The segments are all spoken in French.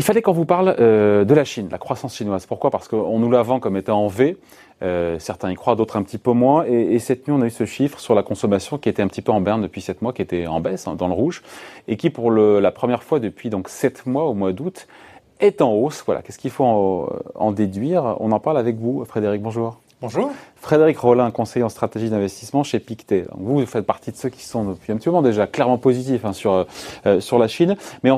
Il fallait qu'on vous parle euh, de la Chine, la croissance chinoise. Pourquoi? Parce qu'on nous la vend comme étant en V. Euh, certains y croient, d'autres un petit peu moins. Et, cette nuit, on a eu ce chiffre sur la consommation qui était un petit peu en berne depuis 7 mois, qui était en baisse, hein, dans le rouge, et qui, pour la première fois depuis donc 7 mois, au mois d'août, est en hausse. Voilà, qu'est-ce qu'il faut en, en déduire? On en parle avec vous, Frédéric. Bonjour. Bonjour. Frédéric Rollin, conseiller en stratégie d'investissement chez Pictet. vous, vous faites partie de ceux qui sont depuis un petit moment déjà clairement positifs hein, sur, euh, sur la Chine. Mais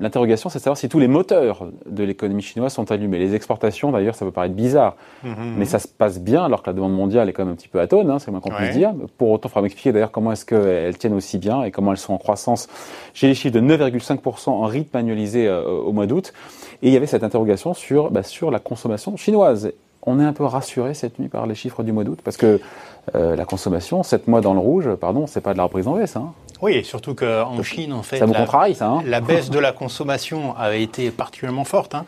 l'interrogation, c'est de savoir si tous les moteurs de l'économie chinoise sont allumés. Les exportations, d'ailleurs, ça peut paraître bizarre, mhm, mhm. mais ça se passe bien alors que la demande mondiale est quand même un petit peu atone, hein, c'est moins qu'on puisse dire. Pour autant, il faudra m'expliquer d'ailleurs comment est-ce qu'elles tiennent aussi bien et comment elles sont en croissance. J'ai les chiffres de 9,5% en rythme annualisé euh, au mois d'août. Et il y avait cette interrogation sur, bah, sur la consommation chinoise on est un peu rassuré cette nuit par les chiffres du mois d'août parce que euh, la consommation, 7 mois dans le rouge, pardon, c'est pas de la reprise en baisse. Hein. Oui, et surtout qu'en Chine, en fait, ça vous contrarie, ça, hein la baisse de la consommation avait été particulièrement forte. Hein.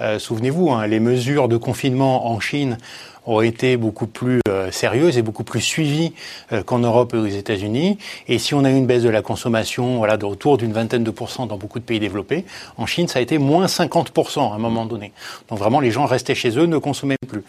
Euh, souvenez-vous, les mesures de confinement en Chine ont été beaucoup plus euh, sérieuses et beaucoup plus suivies euh, qu'en Europe et aux États-Unis. Et si on a eu une baisse de la consommation, voilà, de retour d'une vingtaine de pourcents dans beaucoup de pays développés, en Chine, ça a été moins 50% à un moment donné. Donc vraiment, les gens restaient chez eux, ne consommaient plus.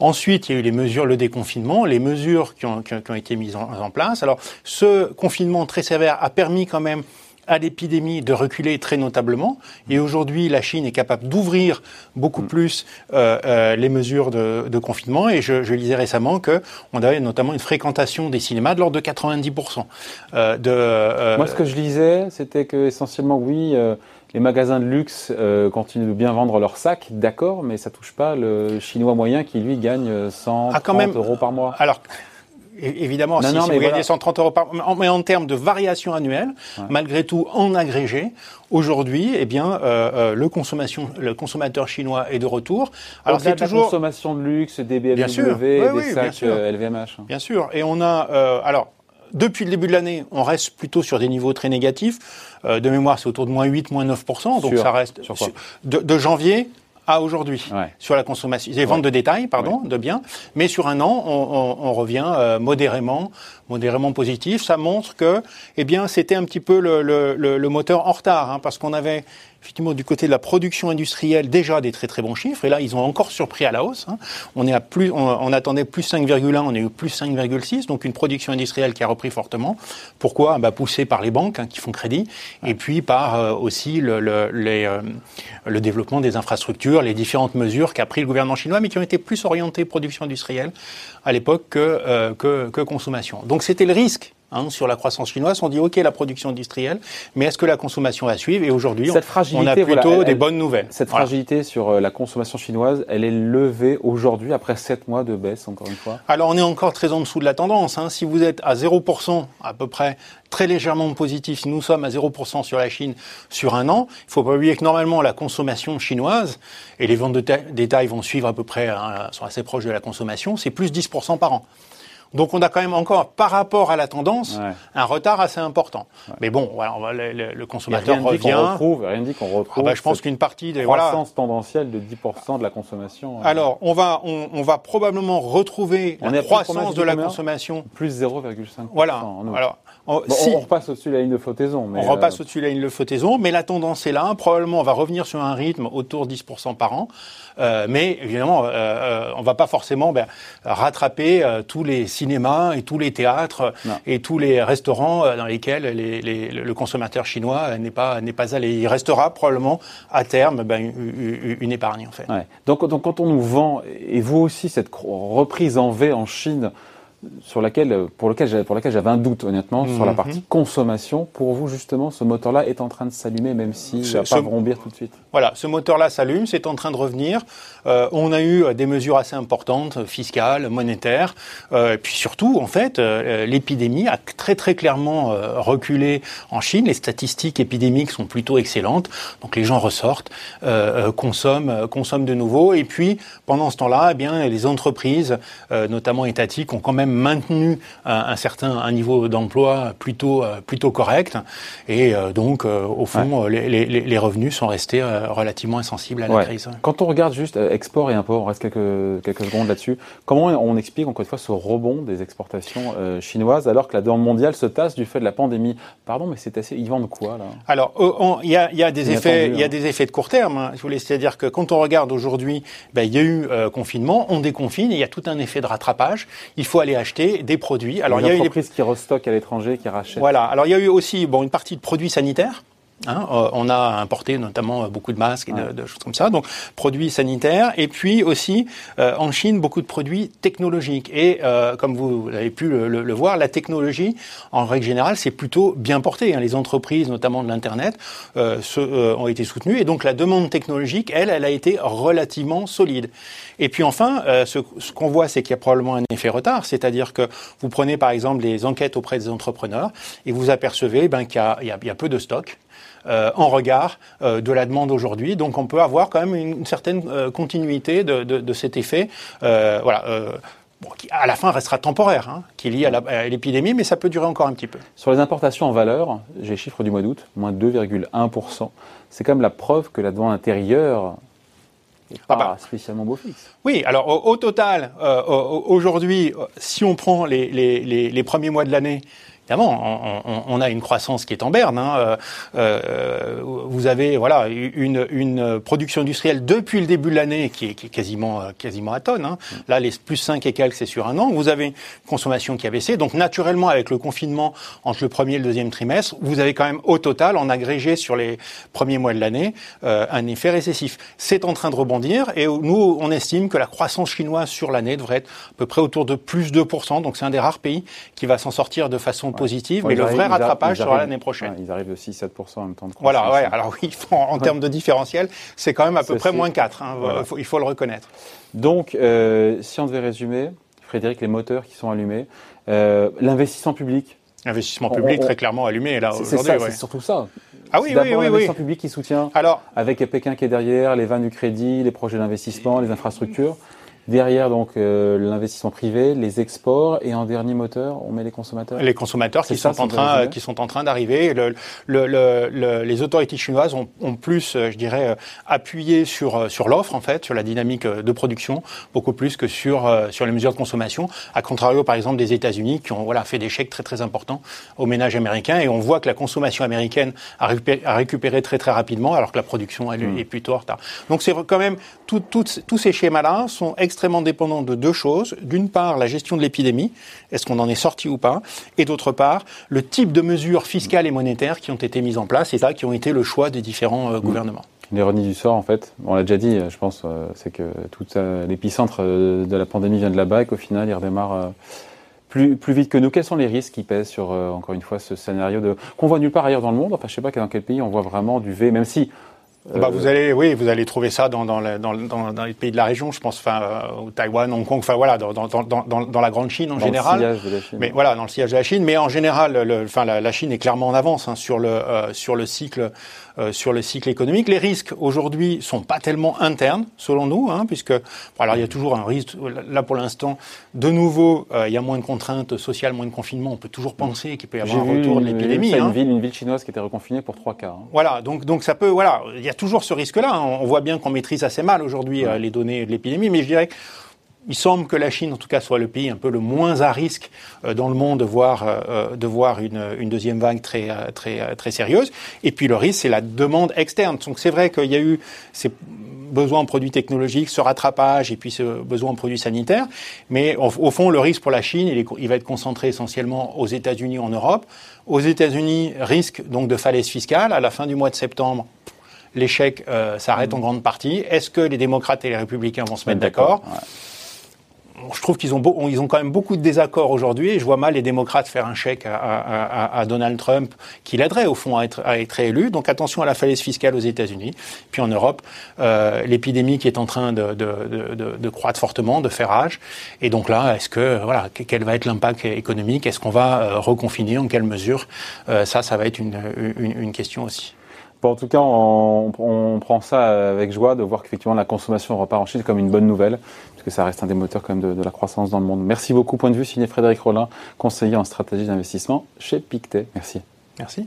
Ensuite, il y a eu les mesures, le déconfinement, les mesures qui ont, qui ont, été mises en, en, place. Alors, ce confinement très sévère a permis quand même à l'épidémie de reculer très notablement. Et aujourd'hui, la Chine est capable d'ouvrir beaucoup mm. plus euh, euh, les mesures de, de, confinement. Et je, je lisais récemment qu'on avait notamment une fréquentation des cinémas de l'ordre de 90%. Euh, de, euh, Moi, ce que je lisais, c'était que essentiellement, oui. Euh, les magasins de luxe continuent de bien vendre leurs sacs, d'accord, mais ça touche pas le chinois moyen qui lui gagne 100 ah, euros par mois. Alors, Évidemment, si, vous gagnez 130 euros par mois, mais en termes de variation annuelle, malgré tout, en agrégé, aujourd'hui, eh bien, euh, euh, le, consommation, le consommateur chinois est de retour. Alors c'est toujours la consommation de luxe, des BMW, bien sûr. des sacs LVMH. Euh, bien sûr. Et on a, euh, alors, depuis le début de l'année, on reste plutôt sur des niveaux très négatifs. Euh, de mémoire, c'est autour de moins 8, moins 9%. Donc ça reste. Sur de, de janvier à aujourd'hui sur la consommation, les ventes de détail, pardon, de biens, mais sur un an, on, on, on revient euh, modérément, modérément positif. Ça montre que, eh bien, c'était un petit peu le, le, le, moteur en retard, hein, parce qu'on avait effectivement du côté de la production industrielle déjà des très très bons chiffres et là ils ont encore surpris à la hausse. Hein. On est à plus, on, attendait plus 5,1, on est eu plus 5,6, donc une production industrielle qui a repris fortement. Pourquoi? Bah, Poussée par les banques hein, qui font crédit et puis par euh, aussi le, le, les, euh, le développement des infrastructures, les différentes mesures qu'a pris le gouvernement chinois, mais qui ont été plus orientées production industrielle à l'époque que, euh, que, que consommation. Donc c'était le risque Hein, sur la croissance chinoise, on dit OK la production industrielle, mais est-ce que la consommation va suivre? Et aujourd'hui, on, a plutôt des bonnes nouvelles. Cette fragilité sur euh, la consommation chinoise, elle est levée aujourd'hui après 7 mois de baisse, encore une fois Alors on est encore très en dessous de la tendance. Hein. Si vous êtes à 0% à peu près, très légèrement positif, si nous sommes à 0% sur la Chine sur un an, il faut pas oublier que normalement la consommation chinoise, et les ventes de détail vont suivre à peu près, hein, sont assez proches de la consommation, c'est plus 10% par an. Donc on a quand même encore, par rapport à la tendance, un retard assez important. Mais bon, voilà, va, le, le, consommateur rien revient. Retrouve, rien dit qu'on retrouve. Ah bah, je pense qu'une partie des croissance tendancielle de 10% de la consommation. Euh. Alors on va, on, on va probablement retrouver on la croissance de la consommation. Plus 0,5%. Voilà. Alors on, si, on repasse au-dessus de la ligne de flottaison. Mais on repasse euh, au-dessus de la ligne de flottaison, mais la tendance est là. Probablement, on va revenir sur un rythme autour de 10% par an. Euh, mais évidemment, on va pas forcément ben, rattraper tous les cinémas et tous les théâtres et tous les restaurants dans lesquels les, les, le consommateur chinois n'est pas n'est pas allé. Il restera probablement à terme ben, une, une, épargne en fait. Ouais. Donc, donc quand on nous vend et vous aussi cette reprise en V en Chine sur laquelle, pour, lequel pour laquelle j'avais un doute, honnêtement, sur la mhm. partie consommation. Pour vous, justement, ce moteur-là est en train de s'allumer, même s'il ne va pas vrombir tout de suite Voilà, ce moteur-là s'allume, c'est en train de revenir. Euh, on a eu des mesures assez importantes, fiscales, monétaires. Euh, et puis surtout, en fait, euh, l'épidémie a très très clairement euh, reculé en Chine. Les statistiques épidémiques sont plutôt excellentes. Donc les gens ressortent, euh, consomment, consomment de nouveau. Et puis, pendant ce temps-là, eh bien, les entreprises, notamment étatiques, ont quand même maintenu un, certain un niveau d'emploi plutôt plutôt correct, et donc au fond les, les, les, revenus sont restés relativement insensibles à la crise. Quand on regarde juste export et import, on reste quelques quelques secondes là-dessus. Comment on explique encore une fois ce rebond des exportations chinoises alors que la demande mondiale se tasse du fait de la pandémie? Pardon, mais c'est assez. Ils vendent quoi là? Alors il y a, y a des effets il y a hein. des effets de court terme. Hein, je voulais c'est-à-dire que quand on regarde aujourd'hui, ben, il y a eu confinement, on déconfine, il y a tout un effet de rattrapage. Il faut aller acheter des produits. Alors, il y a entreprises qui restockent à l'étranger, qui rachètent. Voilà. Alors, il y a eu aussi bon, une partie de produits sanitaires. Hein, euh, on a importé notamment euh, beaucoup de masques et de, choses comme ça, donc produits sanitaires, et puis aussi euh, en Chine beaucoup de produits technologiques. Et comme vous avez pu le, voir, la technologie, en règle générale, c'est plutôt bien porté. Hein. Les entreprises, notamment de l'internet, ont été soutenues, et donc la demande technologique, elle, elle a été relativement solide. Et puis enfin, ce, qu'on voit, c'est qu'il y a probablement un effet retard, c'est-à-dire que vous prenez par exemple les enquêtes auprès des entrepreneurs et vous apercevez ben, qu'il y, y a peu de stocks. Euh, en regard euh, de la demande aujourd'hui. Donc on peut avoir quand même une, certaine euh, continuité de, de, cet effet. voilà. Bon, qui à la fin restera temporaire, hein, qui est lié à l'épidémie, mais ça peut durer encore un petit peu. Sur les importations en valeur, j'ai les chiffres du mois d'août, moins 2,1%. C'est quand même la preuve que la demande intérieure n'est ah pas bah. spécialement beau fixe. Oui, alors au, total, aujourd'hui, si on prend les, les, les premiers mois de l'année, Évidemment, on, a une croissance qui est en berne. Hein. Euh, euh, vous avez voilà une, une, production industrielle depuis le début de l'année qui est, qui est, quasiment quasiment à tonne. Hein. Là, les plus 5 et quelques, c'est sur un an. Vous avez une consommation qui a baissé. Donc, naturellement, avec le confinement entre le premier et le deuxième trimestre, vous avez quand même au total, en agrégé sur les premiers mois de l'année, euh, un effet récessif. C'est en train de rebondir et nous, on estime que la croissance chinoise sur l'année devrait être à peu près autour de plus 2%. Donc, c'est un des rares pays qui va s'en sortir de façon positive, mais le vrai rattrapage sera l'année prochaine. ils arrivent aussi 7% en même temps de Voilà, ouais, alors oui, en termes de différentiel, c'est quand même à peu près moins 4, hein, il, faut, le reconnaître. Donc, euh, si on devait résumer, Frédéric, les moteurs qui sont allumés, euh, l'investissement public. L'investissement public très clairement allumé là aujourd'hui. C'est surtout ça. Ah oui, oui, oui, l'investissement public qui soutient, Alors, avec Pékin qui est derrière, les vannes du crédit, les projets d'investissement, les infrastructures. Derrière, donc, euh, l'investissement privé, les exports, et en dernier moteur, on met les consommateurs. Les consommateurs qui sont, en train, qui sont en train d'arriver. Le, le, le, les autorités chinoises ont, ont plus, euh, je dirais, euh, appuyé sur sur l'offre en fait, sur la dynamique de production, beaucoup plus que sur sur les mesures de consommation. À contrario, par exemple, des États-Unis qui ont voilà fait des chèques très très importants aux ménages américains, et on voit que la consommation américaine a récupéré, a récupéré très très rapidement, alors que la production elle hmm. est plutôt en retard. Donc c'est quand même tous ces schémas-là sont extrêmement extrêmement dépendant de deux choses. D'une part, la gestion de l'épidémie, est-ce qu'on en est sorti ou pas? Et d'autre part, le type de mesures fiscales et monétaires qui ont été mises en place et ça, qui ont été le choix des différents euh, gouvernements. L'ironie du sort, en fait, on l'a déjà dit, je pense, euh, c'est que tout l'épicentre euh, de la pandémie vient de là-bas et qu'au final, il redémarre plus, plus vite que nous. Quels sont les risques qui pèsent sur, encore une fois, ce scénario de qu'on voit nulle part ailleurs dans le monde? Enfin, je sais pas dans quel pays on voit vraiment du V, même si bah, vous allez, oui, vous allez trouver ça dans, dans, dans, dans, les pays de la région, je pense, enfin, euh, au Taïwan, Hong Kong, enfin voilà, dans, dans, dans, dans la grande Chine en général. Dans le sillage de la Chine. Mais voilà, dans le sillage de la Chine. Mais en général, le, enfin, la, la, Chine est clairement en avance hein, sur le euh, sur le cycle euh, sur le cycle économique. Les risques aujourd'hui sont pas tellement internes, selon nous, hein, puisque alors il y a toujours un risque. Là, pour l'instant, de nouveau, il y a moins de contraintes sociales, moins de confinement. On peut toujours penser qu'il peut y avoir un retour de l'épidémie. Hein. Une ville, une ville chinoise qui était reconfinée pour trois cas. Hein. Voilà, donc donc ça peut, voilà, il y a toujours ce risque-là. Hein. On voit bien qu'on maîtrise assez mal aujourd'hui euh, les données de l'épidémie, mais je dirais il semble que la Chine, en tout cas, soit le pays un peu le moins à risque euh, dans le monde de voir, euh, de voir une, deuxième vague très, très, très sérieuse. Et puis le risque, c'est la demande externe. Donc c'est vrai qu'il y a eu ces besoins en produits technologiques, ce rattrapage et puis ce besoin en produits sanitaires. Mais au, fond, le risque pour la Chine, il, il va être concentré essentiellement aux États-Unis, en Europe. Aux États-Unis, risque donc de falaise fiscale. À la fin du mois de septembre, l'échec euh, s'arrête en grande partie. Est-ce que les démocrates et les républicains vont se mettre d'accord je trouve qu'ils ont, ils ont quand même beaucoup de désaccords aujourd'hui et je vois mal les démocrates faire un chèque à, Donald Trump qui l'aiderait au fond à être, à être élu. Donc attention à la falaise fiscale aux États-Unis. Puis en Europe, euh, l'épidémie qui est en train de, de, de, de, croître fortement, de faire rage. Et donc là, est-ce que voilà, quel va être l'impact économique? Est-ce qu'on va euh, reconfiner? En quelle mesure? Euh, Ça, ça va être une, une, une question aussi en tout cas, on, prend ça avec joie de voir qu'effectivement la consommation repart en Chine comme une bonne nouvelle. Que ça reste un des moteurs quand même de, la croissance dans le monde. Merci beaucoup. Point de vue signé Frédéric Rollin, conseiller en stratégie d'investissement chez Pictet. Merci. Merci.